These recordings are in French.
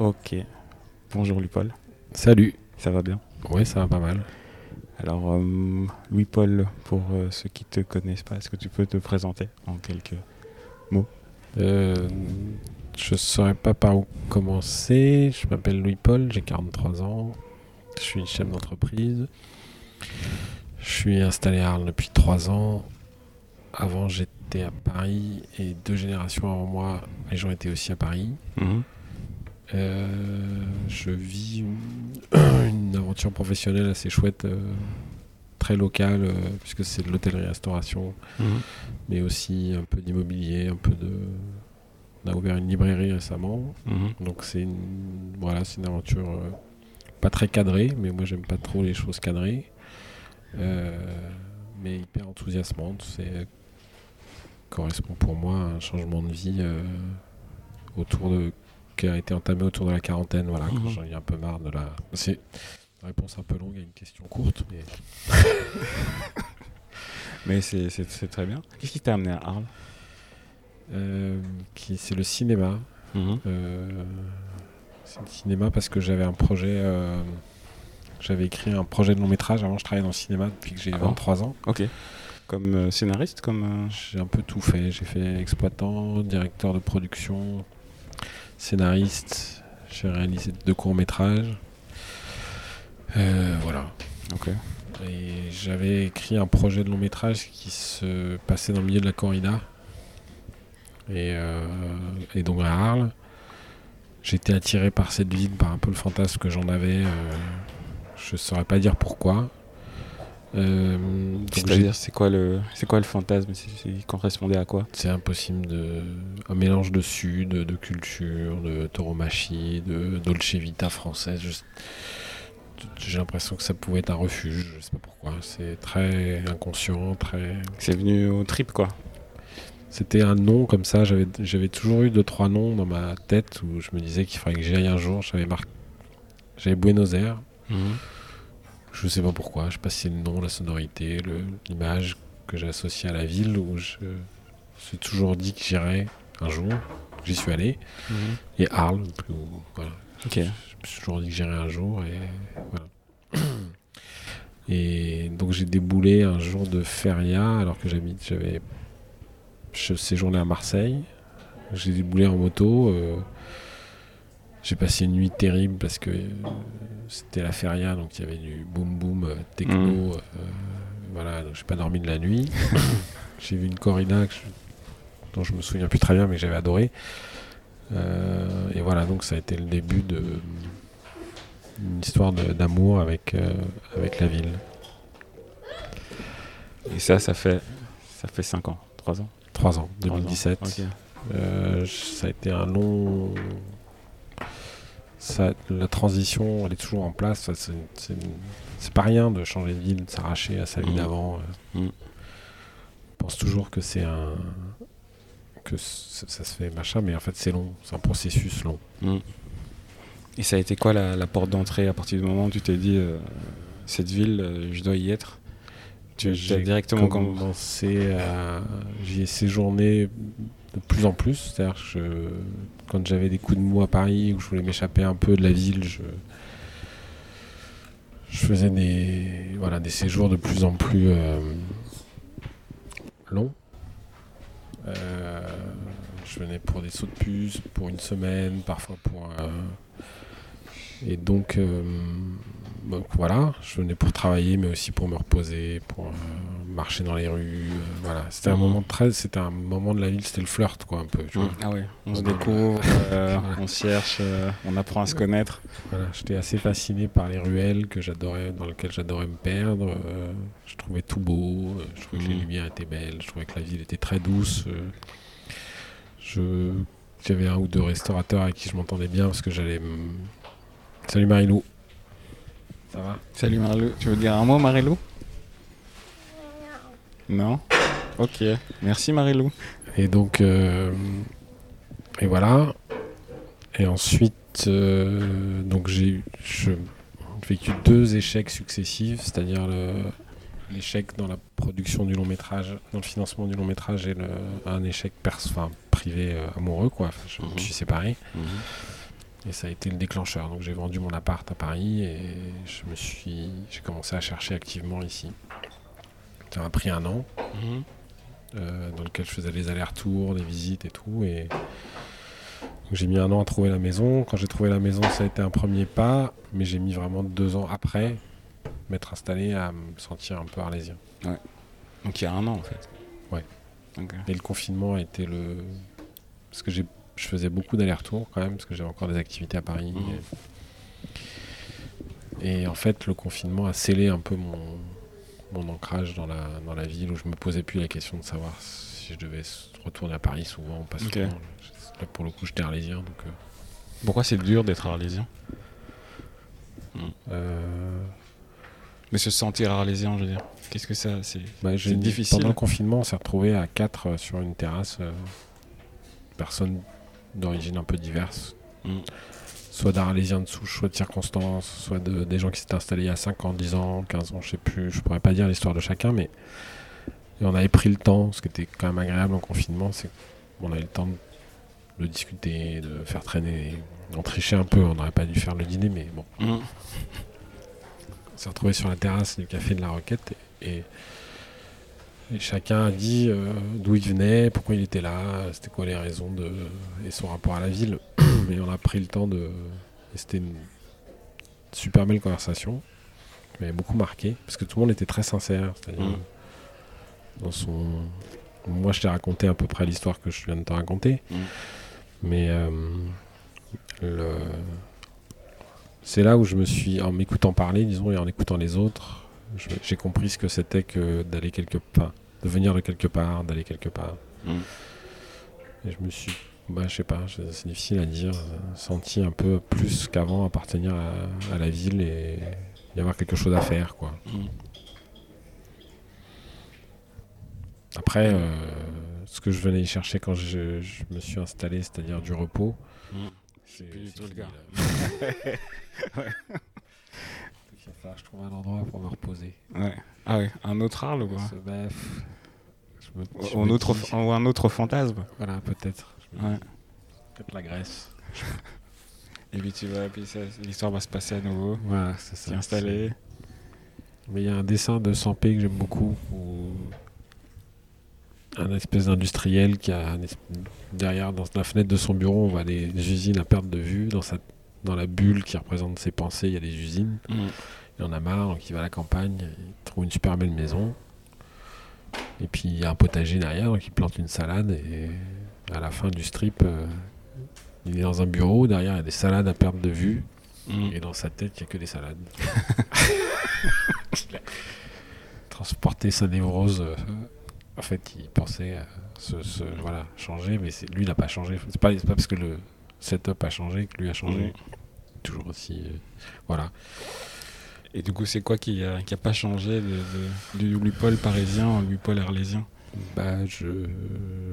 Ok. Bonjour Louis-Paul. Salut. Ça va bien? Ouais, ça va pas mal. Alors, euh, Louis-Paul, pour euh, ceux qui te connaissent pas, est-ce que tu peux te présenter en quelques Euh, je saurais pas par où commencer. Je m'appelle Louis-Paul, j'ai 43 ans. Je suis chef d'entreprise. Je suis installé à Arles depuis 3 ans. Avant, j'étais à Paris et deux générations avant moi, les gens étaient aussi à Paris. Mhm. Euh, je vis une, une aventure professionnelle assez chouette, euh, très locale, euh, puisque c'est de l'hôtellerie-restauration, Mhm. mais aussi un peu d'immobilier, un peu de. On a ouvert une librairie récemment, Mhm. donc c'est une, voilà, c'est une aventure pas très cadrée, mais moi j'aime pas trop les choses cadrées, mais hyper enthousiasmante. C'est correspond pour moi à un changement de vie autour de qui a été entamé autour de la quarantaine. Voilà, Mhm. j'en ai un peu marre de la. C'est une réponse un peu longue à une question courte, mais Mais c'est très bien. Qu'est-ce qui t'a amené à Arles? Euh, c'est le cinéma. Mhm. Euh, c'est le cinéma parce que j'avais un projet. euh, j'avais écrit un projet de long métrage. Avant, je travaillais dans le cinéma depuis que j'ai Ah bon? 23 ans. Ok. Comme euh, scénariste comme, euh, J'ai un peu tout fait. J'ai fait exploitant, directeur de production, scénariste. J'ai réalisé deux courts métrages. Euh, voilà. Ok. Et j'avais écrit un projet de long métrage qui se passait dans le milieu de la corrida. Et, euh, et donc à Arles, j'étais attiré par cette ville, par un peu le fantasme que j'en avais. euh, je saurais pas dire pourquoi. Euh, C'est-à-dire, c'est quoi, le- c'est quoi le fantasme? Il correspondait à quoi? C'est impossible de. Un mélange de sud, de culture, de tauromachie, de dolce vita française. je- J'ai l'impression que ça pouvait être un refuge, je sais pas pourquoi. C'est très inconscient, très. C'est venu au trip, quoi. C'était un nom comme ça. J'avais, j'avais toujours eu deux trois noms dans ma tête où je me disais qu'il fallait que j'y aille un jour. J'avais mar... j'avais Buenos Aires. Mhm. Je sais pas pourquoi. Je sais pas si c'est le nom, la sonorité, l'image que j'ai associée à la ville où je me suis toujours dit que j'irais un jour. J'y suis allé. Mhm. Et Arles, où, voilà. Je me suis toujours dit que j'irais un jour et voilà. Et donc j'ai déboulé un jour de feria alors que j'habite, j'avais je séjournais à Marseille. J'ai déboulé en moto. euh, j'ai passé une nuit terrible parce que euh, c'était la feria, donc il y avait du boom boom euh, techno. Mhm. euh, voilà, donc j'ai pas dormi de la nuit. j'ai vu une corrida que je- dont je me souviens plus très bien, mais que j'avais adoré. Euh, et voilà, donc ça a été le début de une histoire d'amour avec, euh, avec la ville. Et ça, ça fait, ça fait 5 ans, 3 ans? Trois ans, Trois ans. 2017. Ok. Euh, ça a été un long. Ça, la transition, elle est toujours en place. C'est pas rien de changer de ville, de s'arracher à sa vie Mhm. d'avant. euh. Mhm. On pense toujours que c'est un. que ça se fait machin, mais en fait c'est long. C'est un processus long. Mhm. Et ça a été quoi la, la porte d'entrée à partir du moment où tu t'es dit euh, cette ville, euh, je dois y être? J'ai directement com- commencé à. J'y ai séjourné de plus en plus. C'est-à-dire que je- quand j'avais des coups de mou à Paris où je voulais m'échapper un peu de la ville, je, je faisais des, voilà, des séjours de plus en plus euh, longs. Euh, je venais pour des sauts de puce, pour une semaine, parfois pour. Et donc, euh, donc voilà, je venais pour travailler, mais aussi pour me reposer, pour euh, marcher dans les rues. euh, voilà, c'était un Mhm. moment très, c'était un moment de la ville, c'était le flirt, quoi, un peu. tu vois. Mhm. Ah ouais, on se découvre, euh, on cherche, on apprend à se connaître. Voilà, j'étais assez fasciné par les ruelles que j'adorais, dans lesquelles j'adorais me perdre. je trouvais tout beau, je trouvais que les Mhm. lumières étaient belles, je trouvais que la ville était très douce. je j'avais un ou deux restaurateurs avec qui je m'entendais bien parce que j'allais. Salut Marilou. Ça va? Salut tu veux dire un mot Marilou Non? Ok, merci Marilou. Et donc, euh, et voilà. Et ensuite, euh, donc j'ai vécu deux échecs successifs, c'est-à-dire l'échec dans la production du long métrage, dans le financement du long métrage et le, un échec pers- enfin, privé euh, amoureux, quoi. Enfin, je Mhm. me suis séparé. Et ça a été le déclencheur. Donc j'ai vendu mon appart à Paris et je me suis, j'ai commencé à chercher activement ici. Ça m'a pris un an, Mhm. euh, dans lequel je faisais des allers-retours, des visites et tout. Et j'ai mis un an à trouver la maison. Quand j'ai trouvé la maison, ça a été un premier pas, mais j'ai mis vraiment deux ans après m'être installé à me sentir un peu arlésien. Donc il y a un an en fait. Ouais. Et le confinement a été le. Parce que j'ai, je faisais beaucoup d'allers-retours quand même, parce que j'avais encore des activités à Paris. Mhm. Et... et en fait, le confinement a scellé un peu mon, mon ancrage dans la, dans la ville où je me posais plus la question de savoir si je devais retourner à Paris souvent ou pas souvent. Là, pour le coup, j'étais arlésien. Donc, euh, Pourquoi c'est dur d'être arlésien? Euh, Mais se sentir arlésien, je veux dire. Qu'est-ce que ça c'est bah, difficile. Pendant le confinement, on s'est retrouvé à quatre euh, sur une terrasse. euh, personnes d'origine un peu diverses. Mm. Soit d'arlésiens de souche, soit de circonstances, soit de, des gens qui s'étaient installés il y a 5 ans, 10 ans, 15 ans, je sais plus. Je pourrais pas dire l'histoire de chacun, mais et on avait pris le temps, ce qui était quand même agréable en confinement, c'est qu'on avait le temps de, de discuter, de faire traîner. On trichait un peu, on n'aurait pas dû faire le dîner, mais bon. Mhm. On s'est retrouvé sur la terrasse du café de la Roquette et, et chacun a dit euh, d'où il venait, pourquoi il était là, c'était quoi les raisons de et son rapport à la ville. Mais on a pris le temps de. et c'était une super belle conversation, qui m'avait beaucoup marqué parce que tout le monde était très sincère, c'est-à-dire Mm. dans son. Moi, je t'ai raconté à peu près l'histoire que je viens de te raconter, Mm. mais euh, le c'est là où je me suis, en m'écoutant parler, disons, et en écoutant les autres, j'ai compris ce que c'était que d'aller quelque part, de venir de quelque part, d'aller quelque part. Mm. Et je me suis, bah, je sais pas, c'est difficile à dire, senti un peu plus qu'avant appartenir à, à la ville et y avoir quelque chose à faire, quoi. Mhm. Après, euh, ce que je venais chercher quand je, je me suis installé, c'est-à-dire du repos, Mhm. c'est plus du tout le cas. va falloir que je trouve un endroit pour me reposer. Ouais. Ah ouais, un autre Arles quoi. Ce- bah, pff, je me- je Ou un autre, dis- ou un autre fantasme. Voilà, peut-être. Ouais. Peut-être la Grèce. Et puis tu vas, puis l'histoire va se passer à nouveau. Voilà, c'est ça. Installé. Mais il y a un dessin de Sampé que j'aime beaucoup, où un espèce d'industriel qui a derrière, dans la fenêtre de son bureau, on voit des, usines à perte de vue. Dans, sa, dans la bulle qui représente ses pensées, il y a des usines. Mhm. Il en a marre, donc il va à la campagne, il trouve une super belle maison. Et puis il y a un potager derrière, donc il plante une salade. Et à la fin du strip, euh, il est dans un bureau, derrière il y a des salades à perte de vue. Mhm. Et dans sa tête, il n'y a que des salades. Transporter sa névrose. euh, en fait, il pensait euh, se, se- voilà, changer, mais lui, il n'a pas changé. C'est pas, pas parce que le setup a changé que lui a changé. Mhm. Toujours aussi. voilà. Et du coup, c'est quoi qui a, qui a pas changé de, de- du Louis-Paul parisien au Louis-Paul arlésien? Bah, je,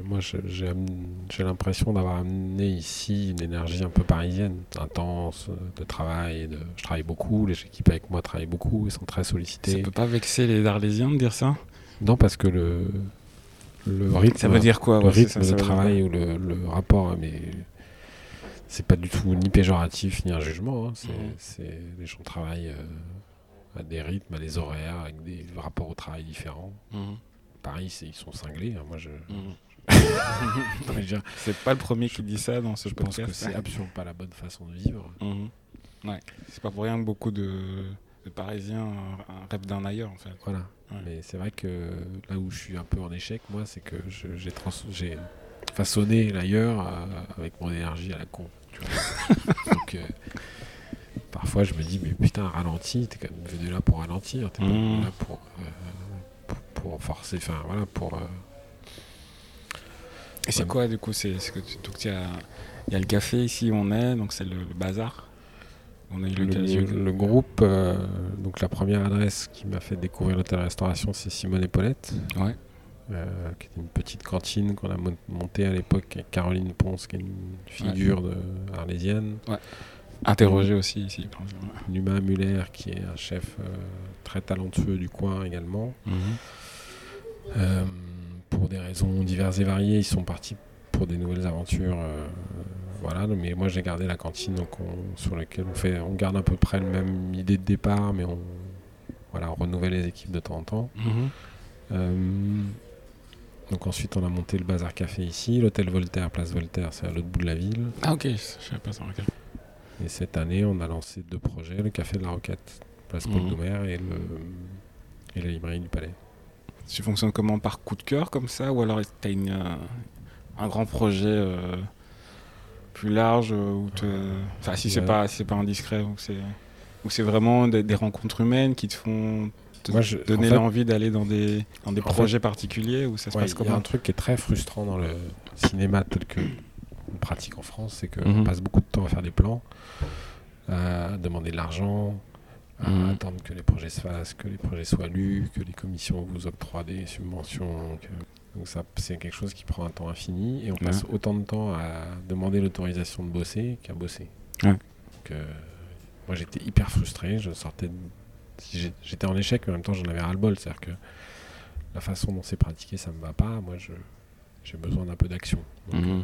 moi, j'ai l'impression d'avoir amené ici une énergie un peu parisienne, intense, de travail. De, je travaille beaucoup, les équipes avec moi travaillent beaucoup, ils sont très Ça sollicités. peut pas vexer les arlésiens de dire ça? Non, parce que le, le rythme, Ça veut dire quoi? le ouais, rythme ça, de ça travail ou le, le rapport, hein, mais c'est pas du tout ni péjoratif ni un jugement. hein, c'est, Mhm. c'est- les gens travaillent euh, à des rythmes, à des horaires, avec des rapports au travail différents. Paris, c'est- ils sont cinglés. hein, moi, je, Mhm. je C'est pas le premier qui dit ça dans ce je pense que podcast. c'est absolument pas la bonne façon de vivre. Mhm. Ouais. C'est pas pour rien que beaucoup de, de Parisiens rêvent d'un ailleurs en fait. Voilà. Ouais. Mais c'est vrai que là où je suis un peu en échec, moi, c'est que je- j'ai trans- façonné l'ailleurs euh, avec mon énergie à la con. tu vois. Donc, euh, parfois, je me dis, mais putain, ralenti, t'es quand même venu là pour ralentir, t'es pas venu là pour, euh, pour, pour forcer, enfin voilà, pour. euh, Et c'est Ouais. quoi du coup c'est donc il y a, il y a le café ici où on est, donc c'est le, le bazar. On a eu le, l'occasion. le- le groupe, euh, donc la première adresse qui m'a fait découvrir l'hôtel-restauration, c'est Simone et Paulette. Ouais. euh, qui était une petite cantine qu'on a mon- montée à l'époque avec Caroline Ponce, qui est une figure de arlésienne. Interrogé aussi ici. Numa Muller, qui est un chef euh, très talentueux du coin également. Mhm. Euh, pour des raisons diverses et variées, ils sont partis pour des nouvelles aventures euh, voilà, mais moi j'ai gardé la cantine donc on- sur laquelle on fait, on garde à peu près le même idée de départ, mais on, voilà, on renouvelle les équipes de temps en temps. Euh, donc ensuite on a monté le Bazar Café ici, l'hôtel Voltaire, place Voltaire, c'est à l'autre bout de la ville. Ah ok, je savais pas ça. Et cette année on a lancé deux projets, le Café de la Roquette, place Paul Mhm. Doumer et, le, et la librairie du Palais. Tu fonctionnes comment Par coup de cœur comme ça Ou alors tu as un grand projet euh, plus large euh, où te... Enfin, si c'est pas, si c'est pas indiscret, ou c'est ou c'est vraiment des, des rencontres humaines qui te font te Moi, je- donner en fait- l'envie d'aller dans des, dans des fait- projets particuliers ou ça se Ouais, passe Il y a comment un truc qui est très frustrant dans le cinéma tel que on pratique en France, c'est qu'on Mhm. passe beaucoup de temps à faire des plans, à demander de l'argent, à Mhm. attendre que les projets se fassent, que les projets soient lus, que les commissions vous octroient des subventions. Donc ça, c'est quelque chose qui prend un temps infini et on passe autant de temps à demander l'autorisation de bosser qu'à bosser. Ouais. Donc, euh, moi j'étais hyper frustré, je sortais, de- j'étais en échec, mais en même temps j'en avais ras le bol, c'est-à-dire que la façon dont c'est pratiqué, ça me va pas. Moi, je, j'ai besoin d'un peu d'action. Donc, Mhm. euh,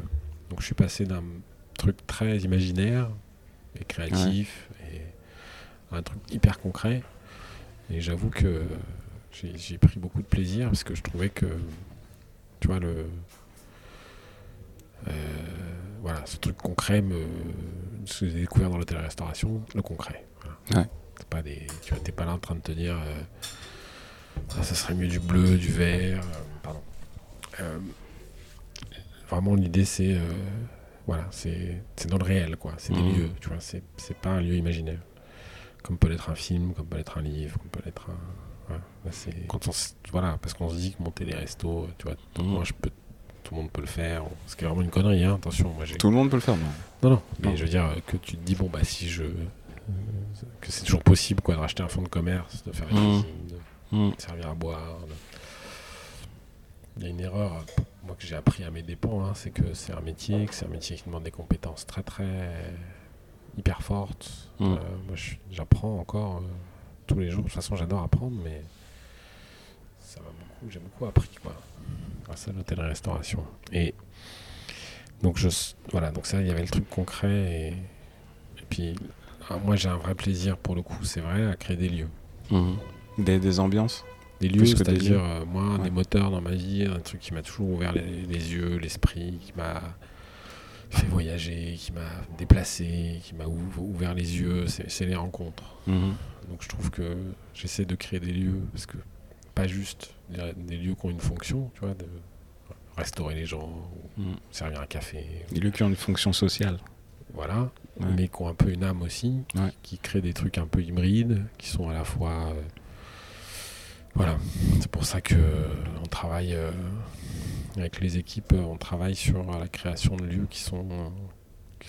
donc, je suis passé d'un truc très imaginaire et créatif et un truc hyper concret. Et j'avoue que j'ai, pris beaucoup de plaisir parce que je trouvais que, tu vois, le. euh, voilà, ce truc concret, me, ce que j'ai découvert dans l'hôtel-restauration, le concret. Voilà. Ouais. C'est pas des, tu vois, t'es pas là en train de te dire. euh, ah, ça serait mieux du bleu, du vert. euh, pardon. Vraiment, l'idée, c'est. Euh, voilà, c'est c'est dans le réel, quoi. C'est des Mhm. lieux, tu vois. C'est c'est pas un lieu imaginaire. Comme peut l'être un film, comme peut l'être un livre, comme peut l'être un. voilà. Là, c'est- quand on s- voilà, parce qu'on se dit que monter des restos, tu vois, Mhm. moi, je peux, tout le monde peut le faire. Ce qui est vraiment une connerie, hein. Attention, moi, j'ai. Tout le monde peut le faire, non Non, non, mais Non. je veux dire euh, que tu te dis, bon, bah, si je. euh, que c'est toujours possible, quoi, de racheter un fonds de commerce, de faire une Mhm. cuisine, de servir à boire. de- Il y a une erreur, euh, moi que j'ai appris à mes dépens, hein, c'est que c'est un métier, que c'est un métier qui demande des compétences très très hyper fortes. Mm. Euh, moi j'apprends encore euh, tous les jours. De toute façon j'adore apprendre, mais ça m'a beaucoup, j'ai beaucoup appris quoi, grâce à l'hôtel-restauration. Et donc je, voilà, donc ça il y avait le truc concret et, et puis ah, moi j'ai un vrai plaisir pour le coup, c'est vrai, à créer des lieux. Des, des ambiances? Des lieux, c'est-à-dire euh, moi, Ouais. des moteurs dans ma vie, un truc qui m'a toujours ouvert les, les yeux, l'esprit, qui m'a fait voyager, qui m'a déplacé, qui m'a ouv- ouvert les yeux, c'est les rencontres. Mhm. Donc je trouve que j'essaie de créer des lieux, parce que pas juste des, des lieux qui ont une fonction, tu vois, de restaurer les gens, ou Mhm. servir un café, Des lieux qui ont une fonction sociale. voilà, Ouais. mais qui ont un peu une âme aussi, Ouais. qui créent des trucs un peu hybrides, qui sont à la fois. euh, voilà, c'est pour ça que euh, on travaille euh, avec les équipes, euh, on travaille sur la création de lieux qui sont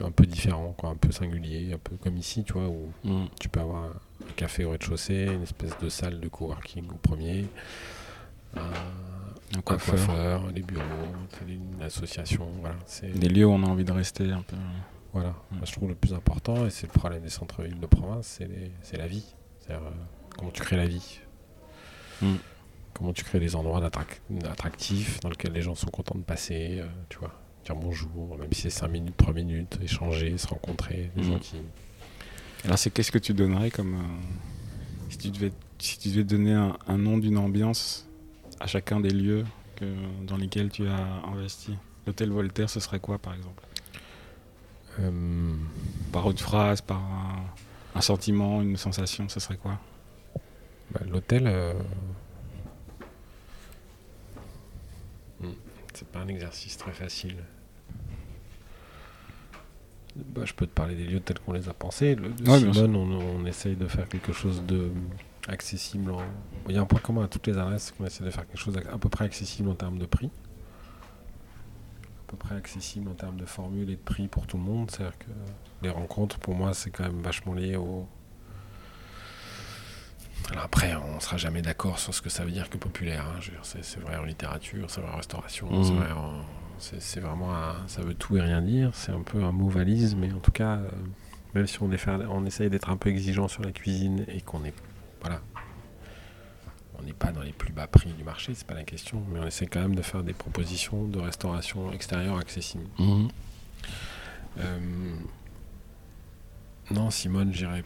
un peu différents, quoi, un peu singuliers, un peu comme ici, tu vois, où Mhm. tu peux avoir un café au rez-de-chaussée, une espèce de salle de coworking au premier, un, coiffeur. coiffeur, des bureaux, une association, voilà. C'est Des lieux où on a envie de rester un peu. voilà, Mm. Moi, je trouve le plus important, et c'est le problème des centres-villes de province, c'est la vie. C'est-à-dire euh, comment tu crées la vie. Mm. Comment tu crées des endroits attractifs dans lesquels les gens sont contents de passer, euh, tu vois, dire bonjour, même si c'est 5 minutes, 3 minutes, échanger, se rencontrer, des Mm. gens qui... Alors, c'est qu'est-ce que tu donnerais comme. euh, si, tu devais, si tu devais donner un, un nom d'une ambiance à chacun des lieux que, dans lesquels tu as investi? L'hôtel Voltaire, ce serait quoi, par exemple? Euh, Par une phrase, par un, un sentiment, une sensation, ce serait quoi? Bah, L'hôtel, euh, hmm, c'est pas un exercice très facile. Bah, je peux te parler des lieux tels qu'on les a pensés. Le, de Ouais, bien Simone, on, on essaye de faire quelque chose de accessible. en- Il y a un point commun à toutes les adresses, c'est qu'on essaie de faire quelque chose à peu près accessible en termes de prix. À peu près accessible en termes de formule et de prix pour tout le monde. C'est-à-dire que les rencontres, pour moi, c'est quand même vachement lié au, alors après, on sera jamais d'accord sur ce que ça veut dire que populaire. hein. C'est vrai en littérature, c'est vrai en restauration, Mhm. c'est vrai en- c'est vraiment un- ça veut tout et rien dire. C'est un peu un mot valise, mais en tout cas, euh, même si on, est fait- on essaye d'être un peu exigeant sur la cuisine et qu'on est voilà, on n'est pas dans les plus bas prix du marché, c'est pas la question, mais on essaie quand même de faire des propositions de restauration extérieure accessibles. Euh, non, Simone, j'irais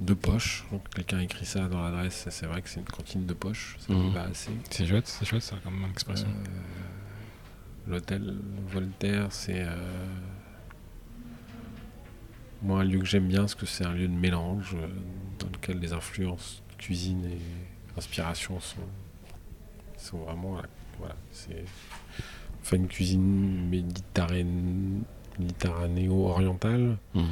de poche. Donc quelqu'un écrit ça dans l'adresse, c'est vrai que c'est une cantine de poche, ça me va assez. C'est chouette, c'est chouette ça comme expression. Euh, L'hôtel Voltaire, c'est euh, moi un lieu que j'aime bien parce que c'est un lieu de mélange euh, dans lequel les influences cuisine et inspiration sont, sont vraiment là. Voilà, c'est on fait une cuisine méditerranéo-orientale Mhm.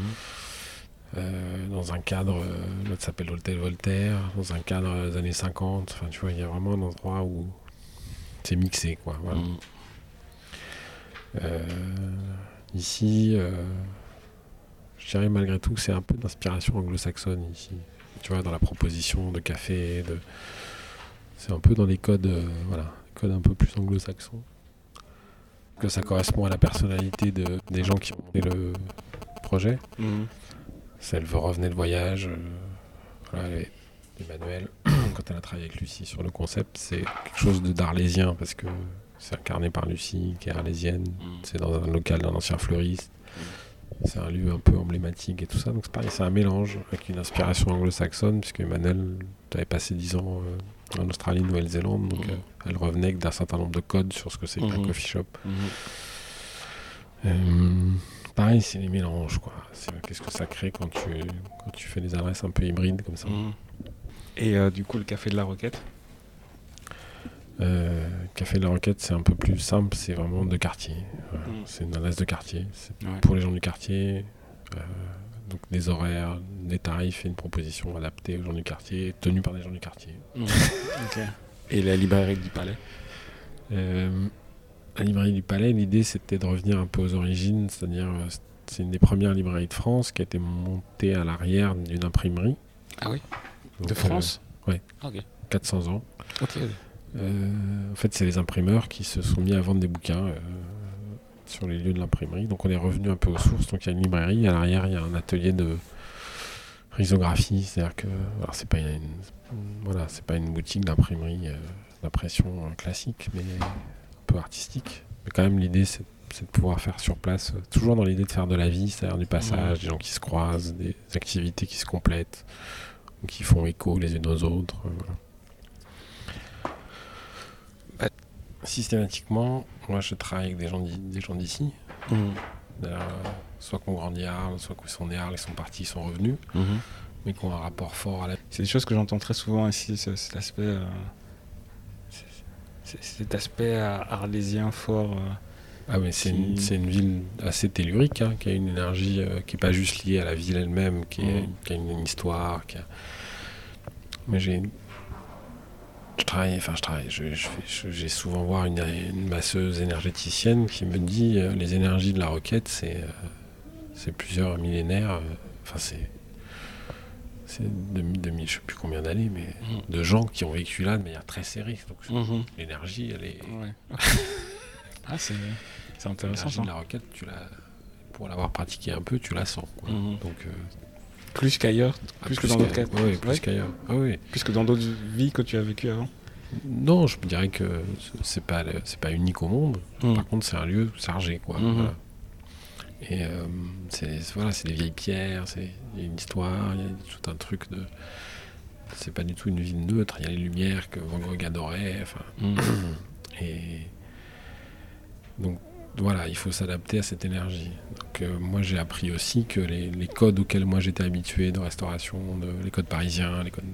Euh, dans un cadre, euh, l'autre s'appelle l'hôtel Voltaire, dans un cadre des années 50. Enfin, tu vois, il y a vraiment un endroit où c'est mixé, quoi. Voilà. Mhm. Euh, ici, euh, je dirais malgré tout que c'est un peu d'inspiration anglo-saxonne ici. Tu vois, dans la proposition de café, de... c'est un peu dans les codes, voilà, codes un peu plus anglo-saxons. Que ça correspond à la personnalité de, des gens qui ont fait le projet. Mhm. Ça, elle revenir de voyage. euh, voilà, et Emmanuel, quand elle a travaillé avec Lucie sur le concept, c'est quelque chose de d'arlésien parce que c'est incarné par Lucie, qui est arlésienne. Mhm. C'est dans un local d'un ancien fleuriste. C'est un lieu un peu emblématique et tout ça. Donc c'est pareil, c'est un mélange avec une inspiration anglo-saxonne, puisque Emmanuel avait passé 10 ans euh, en Australie, Nouvelle-Zélande. Donc Mhm. euh, elle revenait avec d'un certain nombre de codes sur ce que c'est qu'un Mhm. coffee shop. Mhm. Euh, pareil, c'est les mélanges, quoi. C'est- Qu'est-ce que ça crée quand tu, quand tu fais des adresses un peu hybrides comme ça. Mhm. Et euh, du coup, le café de la Roquette? Euh, Café de la Roquette, c'est un peu plus simple, c'est vraiment de quartier. Voilà. Mm. C'est une adresse de quartier. C'est Ouais. pour les gens du quartier. euh, donc des horaires, des tarifs et une proposition adaptée aux gens du quartier, tenue par des gens du quartier. Ok. Et la librairie du Palais? Euh, la librairie du Palais, l'idée c'était de revenir un peu aux origines, c'est-à-dire euh, c'est une des premières librairies de France qui a été montée à l'arrière d'une imprimerie. Ah oui? Donc, De France? ouais. Ok. euh, 400 ans. Euh, en fait, c'est les imprimeurs qui se sont mis à vendre des bouquins euh, sur les lieux de l'imprimerie. Donc, on est revenu un peu aux sources. Donc, il y a une librairie. À l'arrière, il y a un atelier de risographie. C'est-à-dire que, alors, c'est pas une, voilà, c'est pas une boutique d'imprimerie euh, d'impression euh, classique, mais peu artistique. Mais quand même, l'idée, c'est de pouvoir faire sur place, euh, toujours dans l'idée de faire de la vie, c'est-à-dire du passage, des gens qui se croisent, des activités qui se complètent, ou qui font écho les unes aux autres. euh, voilà. Bah- Systématiquement, moi je travaille avec des gens d'ici, Mhm. Euh, soit qu'on grandit à Arles, soit qu'ils sont nés à Arles, ils sont partis, ils sont revenus, Mhm. mais qui ont un rapport fort à la C'est des choses que j'entends très souvent ici, ce- cet aspect, cet aspect arlésien fort. euh. Ah mais c'est une, une ville assez tellurique, hein, qui a une énergie euh, qui n'est pas juste liée à la ville elle-même, qui, qui a une, histoire. Qui a... Mais j'ai... Je travaille, enfin je travaille, je, je je- j'ai souvent voir une, une masseuse énergéticienne qui me dit euh, les énergies de la roquette, c'est, euh, c'est plusieurs millénaires, enfin c'est... C'est 2000, 2000, je sais plus combien d'années, mais Mhm. de gens qui ont vécu là de manière très serrée. Donc Mhm. l'énergie, elle est, Ouais. ah, c'est c'est intéressant L'énergie ça. de la roquette, tu la... pour l'avoir pratiqué un peu, tu la sens. quoi. Mhm. Donc, euh, Plus qu'ailleurs, ah, plus, que dans d'autres cas. qu'ailleurs. Ouais, plus Ouais. qu'ailleurs. Ah oui. Plus que dans d'autres vies que tu as vécues avant. Non, je dirais que c'est pas c'est pas unique au monde. Par contre, c'est un lieu chargé, quoi. Voilà. Et euh, c'est voilà, c'est des vieilles pierres, c'est il y a une histoire, il y a tout un truc de. C'est pas du tout une ville neutre. Il y a les lumières que Van Gogh adorait. Mhm. Et donc voilà, il faut s'adapter à cette énergie. Donc euh, moi j'ai appris aussi que les, les codes auxquels moi j'étais habitué de restauration, de, les codes parisiens, les codes,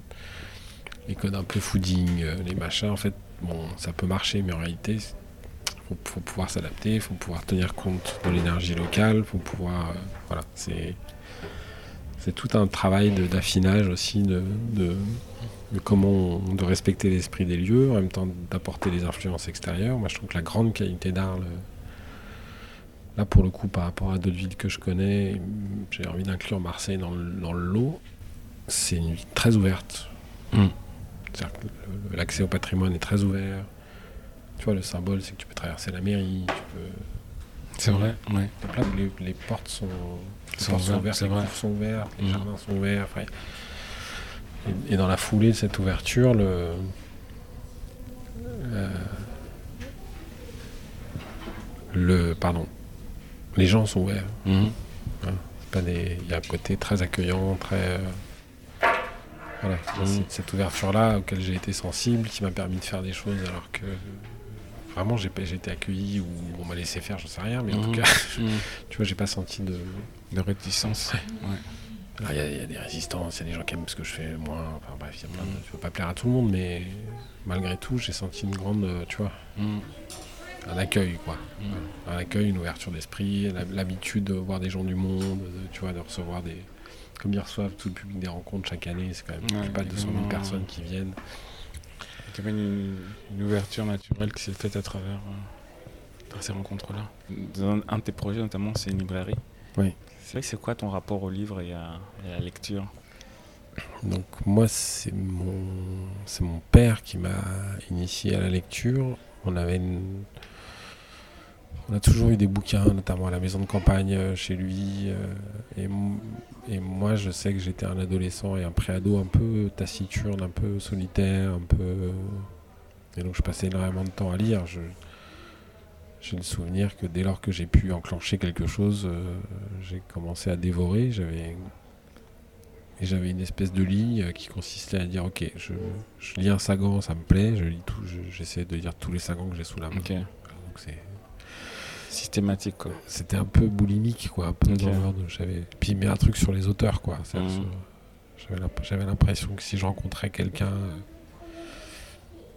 les codes un peu fooding, euh, les machins, en fait, bon, ça peut marcher, mais en réalité, faut, faut pouvoir s'adapter, il faut pouvoir tenir compte de l'énergie locale, il faut pouvoir... euh, voilà, c'est... C'est tout un travail d'affinage aussi, de, de, de comment on- de respecter l'esprit des lieux, en même temps d'apporter des influences extérieures. Moi, je trouve que la grande qualité d'Arles, là pour le coup, par rapport à d'autres villes que je connais, j'ai envie d'inclure Marseille dans le, dans le lot. C'est une ville très ouverte. Mm. C'est-à-dire que le- l'accès au patrimoine est très ouvert. Tu vois, le symbole, c'est que tu peux traverser la mairie, tu peux. C'est vrai, ouais. Là, les, les portes sont, les Sont portes sont ouvertes, ouvertes, les cours sont ouverts, les Mhm. jardins sont ouverts. enfin, et, et dans la foulée de cette ouverture, le, euh, le pardon, les gens sont ouverts. Pas des- Il y a un côté très accueillant, très. euh, Voilà. C'est- cette ouverture-là auquel j'ai été sensible, qui m'a permis de faire des choses alors que vraiment j'ai été accueilli ou on m'a laissé faire, j'en sais rien, mais en Mhm. tout cas, Mhm. tu vois, j'ai pas senti de. De réticence. Il y, a- il y a des résistances, il y a des gens qui aiment ce que je fais moins, enfin bref, il y a plein de. Tu peux pas plaire à tout le monde, mais malgré tout, j'ai senti une grande, euh, tu vois, Mhm. un accueil, quoi. Mhm. un accueil, une ouverture d'esprit, l'habitude de voir des gens du monde, de, tu vois, de recevoir des. Comme ils reçoivent tout le public des rencontres chaque année, c'est quand même Ouais, plus pas 200 000 vraiment. personnes qui viennent. Il y avait une, une ouverture naturelle qui s'est faite à travers, euh, ces rencontres-là. Dans un de tes projets, notamment, c'est une librairie. Oui. C'est vrai que c'est quoi ton rapport au livre et à, et à la lecture? Donc moi, c'est mon, c'est mon père qui m'a initié à la lecture. On avait une- On a toujours eu des bouquins, notamment à la maison de campagne euh, chez lui. euh, et, moi, je sais que j'étais un adolescent et un préado un peu taciturne, un peu solitaire, un peu. Et donc, je passais énormément de temps à lire. Je- J'ai le souvenir que dès lors que j'ai pu enclencher quelque chose, euh, j'ai commencé à dévorer. J'avais et j'avais une espèce de ligne euh, qui consistait à dire ok, je, je lis un Sagan, ça me plaît, je lis tout, je- j'essaie de lire tous les Sagans que j'ai sous la main. Donc c'est Systématique, quoi. c'était un peu boulimique quoi un peu j'avais puis mais un truc sur les auteurs quoi Mhm. sur- j'avais l'imp- j'avais l'impression que si je rencontrais quelqu'un euh,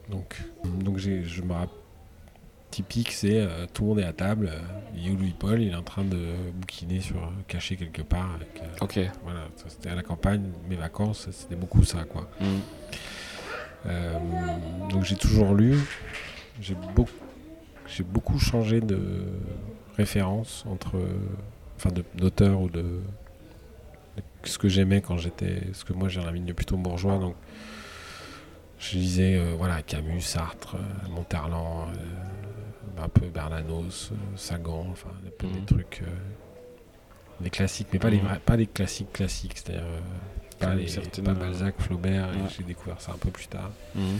donc donc j'ai je me rappelle typique c'est euh, tout le monde est à table euh, il est où Louis Paul? Il est en train de bouquiner sur caché quelque part avec, euh, Ok. voilà ça, c'était à la campagne mes vacances c'était beaucoup ça quoi Mhm. euh, donc j'ai toujours lu. J'ai beaucoup, j'ai beaucoup changé de référence entre, enfin, de- d'auteur ou de, de ce que j'aimais quand j'étais, ce que moi j'ai un milieu plutôt bourgeois, donc je lisais, euh, voilà, Camus, Sartre, euh, Monterland, euh, un peu Bernanos, Sagan, enfin, un peu des Mhm. trucs, euh, des classiques, mais pas les Mhm. vrais, pas les classiques classiques, c'est-à-dire pas, les, pas Balzac, Flaubert, ouais. j'ai découvert ça un peu plus tard. Mhm.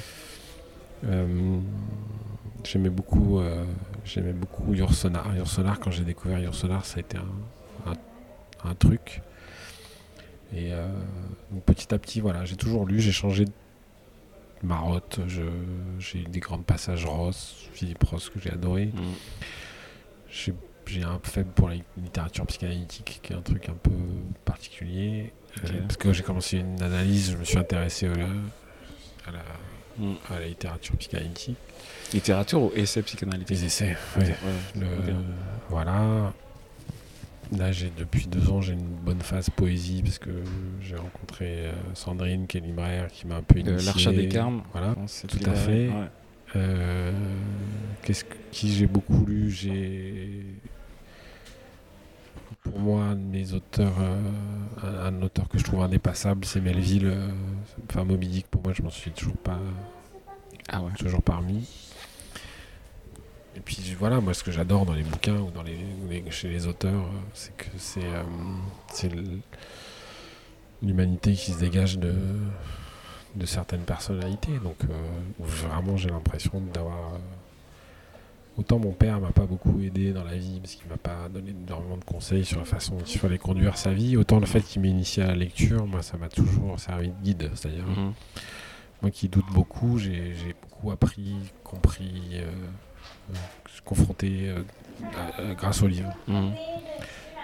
Euh, j'aimais beaucoup, euh, j'aimais beaucoup quand j'ai découvert Yourcenar, ça a été un, un- un truc. Et euh, donc petit à petit, voilà, j'ai toujours lu, j'ai changé de marotte, je- j'ai eu des grands passages Ross, Philippe Ross que j'ai adoré. Mhm. J'ai j'ai un faible pour la littérature psychanalytique, qui est un truc un peu particulier. Euh, parce que j'ai commencé une analyse, je me suis intéressé à la, Mhm. à la littérature psychanalytique. Littérature ou essai psychanalytique Les essais, ouais. Le- Ok. Voilà. Là, j'ai depuis deux ans, j'ai une bonne phase poésie parce que j'ai rencontré euh, Sandrine, qui est libraire, qui m'a un peu initié. L'Archat des Carmes. Voilà. tout à fait. Ouais. Euh, qu'est-ce que- qui j'ai beaucoup lu J'ai pour moi un de mes auteurs, euh, un, un auteur que je trouve indépassable, c'est Melville. euh, enfin Moby Dick. Pour moi, je m'en suis toujours pas Ah ouais. toujours parmi. Et puis voilà, moi ce que j'adore dans les bouquins ou dans les, chez les auteurs, euh, c'est que c'est euh, l'humanité qui se dégage de, de certaines personnalités. Donc vraiment j'ai l'impression d'avoir autant mon père m'a pas beaucoup aidé dans la vie parce qu'il m'a pas donné énormément de conseils sur la façon dont il fallait conduire sa vie, autant le fait qu'il m'ait initié à la lecture, moi ça m'a toujours servi de guide, c'est-à-dire Mhm. moi qui doute beaucoup, j'ai beaucoup appris, compris, euh, euh, confronté euh, à- grâce au livre. Mhm.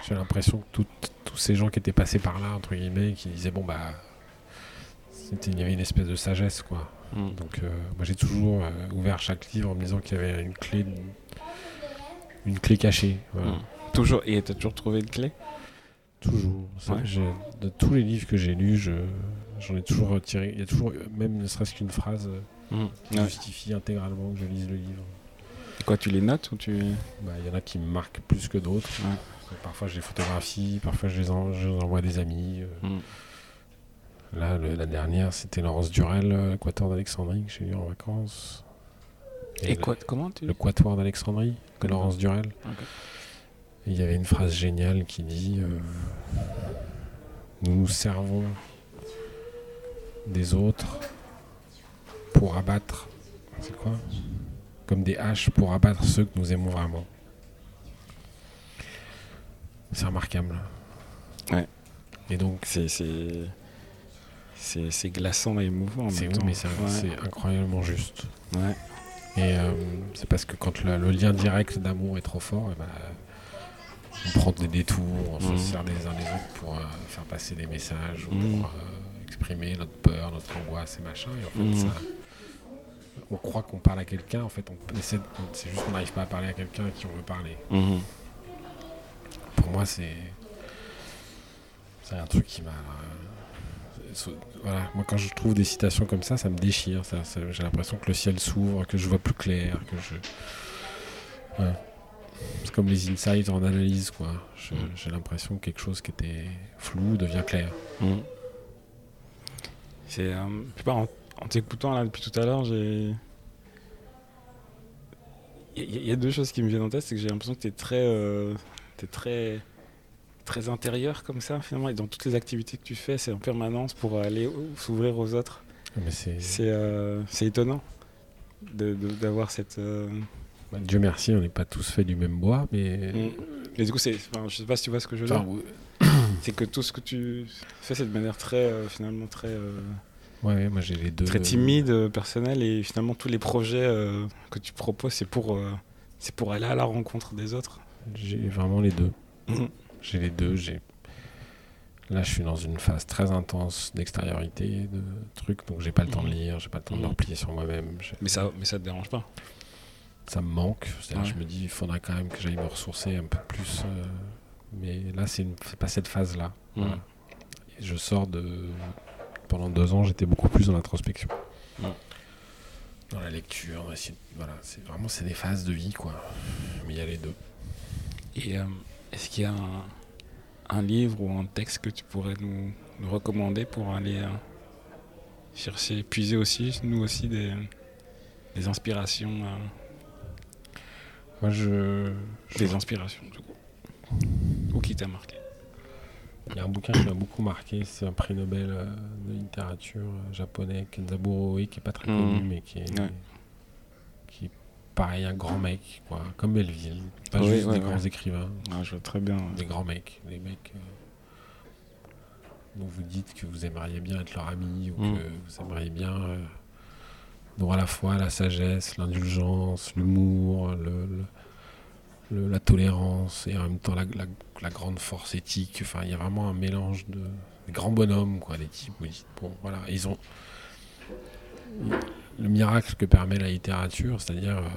J'ai l'impression que tout- tous ces gens qui étaient passés par là, entre guillemets, qui disaient bon bah, il y avait une espèce de sagesse quoi. Mhm. Donc euh, moi j'ai toujours euh, ouvert chaque livre en me disant qu'il y avait une clé, une clé cachée. voilà. Mhm. Toujours. Et t'as toujours trouvé une clé? Toujours. Ouais. De tous les livres que j'ai lus, je- j'en ai toujours retiré. Il y a toujours, même ne serait-ce qu'une phrase euh, Mhm. qui Ouais. justifie intégralement que je lise le livre. Quoi, tu les notes ou tu. Bah, Il y en a qui me marquent plus que d'autres. Ouais. Parfois je les photographie, parfois je les, en- je les envoie à des amis. euh. Là, le- la dernière, c'était Laurence Durel, euh, Quatuor d'Alexandrie, que j'ai lu en vacances. Et quoi Comment tu. Le Quatuor d'Alexandrie, de Laurence Durel. Il y avait une phrase géniale qui dit euh, Nous nous servons des autres pour abattre. C'est quoi? Comme des haches pour abattre ceux que nous aimons vraiment. c'est remarquable. Ouais. Et donc, C'est c'est glaçant et émouvant. c'est oui, Ouais. incroyablement juste. Ouais. Et euh, c'est parce que quand le, le lien direct d'amour est trop fort, eh ben, on prend des détours, on se sert les uns les autres pour euh, faire passer des messages, ou Mhm. pour euh, exprimer notre peur, notre angoisse et machin. Et en fait, Mhm. ça- on croit qu'on parle à quelqu'un, en fait, on essaie c'est juste qu'on n'arrive pas à parler à quelqu'un à qui on veut parler. Mhm. Pour moi, c'est. C'est un truc qui m'a. Voilà, moi quand je trouve des citations comme ça, ça me déchire. Ça, ça- J'ai l'impression que le ciel s'ouvre, que je vois plus clair, que je. Ouais. C'est comme les insights en analyse, quoi. Je- Mm. J'ai l'impression que quelque chose qui était flou devient clair. Mhm. C'est euh, pas en, en t'écoutant là depuis tout à l'heure, j'ai il y, a- il y a deux choses qui me viennent en tête, c'est que j'ai l'impression que tu es très euh, t'es très très intérieur comme ça finalement et dans toutes les activités que tu fais, c'est en permanence pour aller s'ouvrir aux autres. C'est. C'est euh, étonnant d'avoir cette euh, bah, Dieu merci, on n'est pas tous faits du même bois, mais. Mm. Mais du coup, c'est, enfin, je sais pas si tu vois ce que je veux dire. C'est que tout ce que tu fais, c'est de manière très, euh, finalement, très, euh, ouais, moi j'ai les deux. très timide, personnelle, et finalement, tous les projets que tu proposes, c'est pour, c'est pour aller à la rencontre des autres. J'ai vraiment les deux. Mhm. J'ai les deux. J'ai là, je suis dans une phase très intense d'extériorité, de trucs, donc j'ai pas le temps de Mhm. lire, j'ai pas le temps de me Mhm. replier sur moi-même. Mais ça, mais ça te dérange pas? Ça me manque. Ouais. Je me dis, il faudrait quand même que j'aille me ressourcer un peu plus. euh, mais là, c'est une- pas cette phase-là. Mhm. Voilà. Je sors de. Pendant deux ans, j'étais beaucoup plus dans l'introspection. Dans la lecture, voilà, c'est vraiment c'est des phases de vie quoi. Mais il y a les deux. Et euh, est-ce qu'il y a un, un livre ou un texte que tu pourrais nous, nous recommander pour aller euh, chercher, puiser aussi, nous aussi, des, des inspirations, euh, Moi, je, je- des inspirations, du coup. Ou qui t'a marqué? Il y a un bouquin qui m'a beaucoup marqué, c'est un prix Nobel euh, de littérature japonais, Kenzaburo Oe, qui est pas très Mhm. connu, mais qui est, Ouais. Pareil, un grand mec, quoi, comme Melville. Pas Oui, juste ouais, des ouais. grands écrivains, Ah, je vois très bien. des grands mecs, des mecs euh, dont vous dites que vous aimeriez bien être leur ami ou Mhm. que vous aimeriez bien. euh, dont à la fois la sagesse, l'indulgence, l'humour, le- le- le- la tolérance et en même temps la, la- la grande force éthique. Enfin, il y a vraiment un mélange de des grands bonhommes, quoi, des types. Bon, voilà, ils ont le miracle que permet la littérature, c'est-à-dire euh,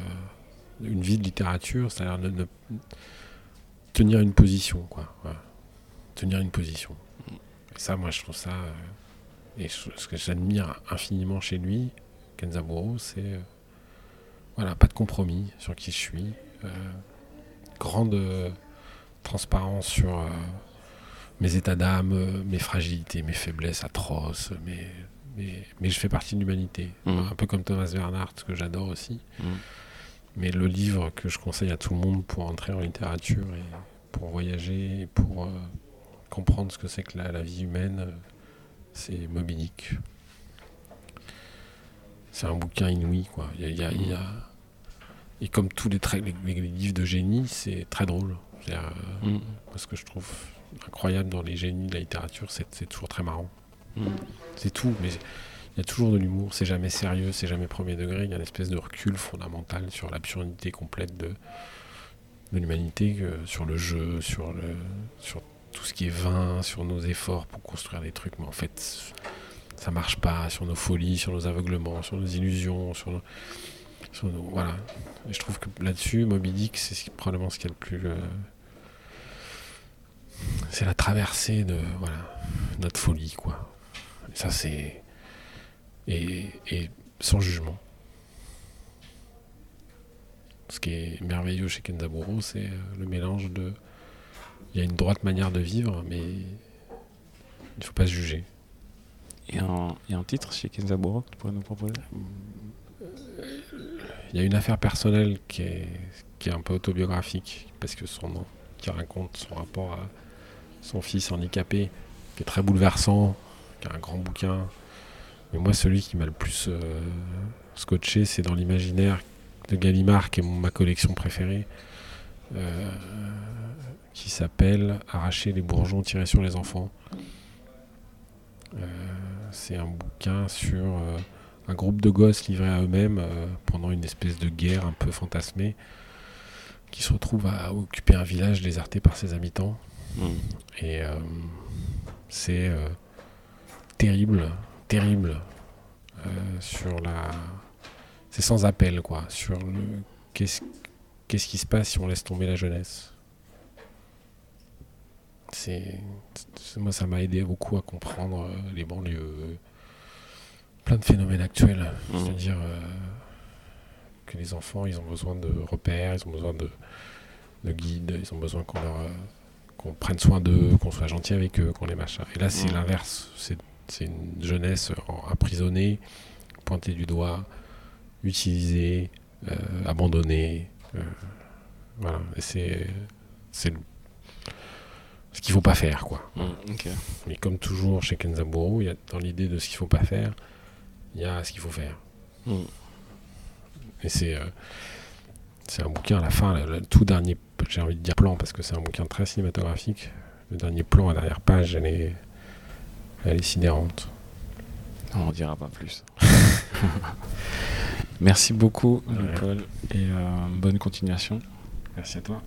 une vie de littérature, c'est-à-dire ne- tenir une position, quoi. Tenir une position. Et ça, moi, je trouve ça. euh, et ce que j'admire infiniment chez lui, Kenzaburo, c'est. euh, voilà, pas de compromis sur qui je suis. grande transparence sur mes états d'âme, mes fragilités, mes faiblesses atroces, mes, mais je fais partie de l'humanité. Mhm. Un peu comme Thomas Bernhardt, que j'adore aussi. Mhm. Mais le livre que je conseille à tout le monde pour entrer en littérature et pour voyager et pour euh, comprendre ce que c'est que la, la vie humaine, c'est Moby Dick. C'est un bouquin inouï, quoi. Il y a- il y a- il y a- Et comme tous les, les- les livres de génie, c'est très drôle. Euh, Mhm. moi, ce que je trouve incroyable dans les génies de la littérature, c'est c'est toujours très marrant. Mhm. C'est tout, mais il y a toujours de l'humour, c'est jamais sérieux, c'est jamais premier degré, il y a une espèce de recul fondamental sur l'absurdité complète de, de l'humanité, sur le jeu, sur, le, sur tout ce qui est vain, sur nos efforts pour construire des trucs, mais en fait, ça marche pas, sur nos folies, sur nos aveuglements, sur nos illusions, sur nos... sur nos- voilà. Et je trouve que là-dessus, Moby Dick, c'est probablement ce qu'il y a le plus... euh, c'est la traversée de voilà, notre folie, quoi. Et ça, c'est. Et, et sans jugement. Ce qui est merveilleux chez Kenzaburo, c'est euh, le mélange de. Il y a une droite manière de vivre, mais il ne faut pas se juger. Et un, et un titre chez Kenzaburo que tu pourrais nous proposer? Il y a une affaire personnelle qui est, qui est un peu autobiographique, parce que son nom, qui raconte son rapport à son fils handicapé, qui est très bouleversant, qui est un grand bouquin. Mais moi, celui qui m'a le plus euh, scotché, c'est dans l'imaginaire de Gallimard, qui est ma collection préférée, euh, qui s'appelle Arracher les bourgeons, tirer sur les enfants. Euh, c'est un bouquin sur un groupe de gosses livrés à eux-mêmes pendant une espèce de guerre un peu fantasmée qui se retrouve à occuper un village déserté par ses habitants. Mm. Et c'est terrible, terrible euh, sur la. C'est sans appel, quoi. Sur le. Qu'est-ce qu'est-ce qui se passe si on laisse tomber la jeunesse C'est. Moi, ça m'a aidé beaucoup à comprendre euh, les banlieues. Plein de phénomènes actuels. Mm. C'est-à-dire euh, que les enfants, ils ont besoin de repères, ils ont besoin de, de guides, ils ont besoin qu'on leur. qu'on prenne soin d'eux, qu'on soit gentil avec eux, qu'on les machin. Et là, c'est Mm. l'inverse. C'est c'est une jeunesse en- emprisonnée, pointée du doigt, utilisée, euh, abandonnée. euh, voilà. C'est ce qu'il faut pas faire, quoi. Mm, ok. Mais comme toujours chez Kenzaburo, il y a dans l'idée de ce qu'il faut pas faire, il y a ce qu'il faut faire. Mm. Et c'est euh, c'est un bouquin à la fin, le, le tout dernier, j'ai envie de dire plan parce que c'est un bouquin très cinématographique. Le dernier plan, la dernière page, elle est, elle est sidérante. On en dira pas plus. Merci beaucoup, rien. Paul, et euh, bonne continuation. Merci à toi.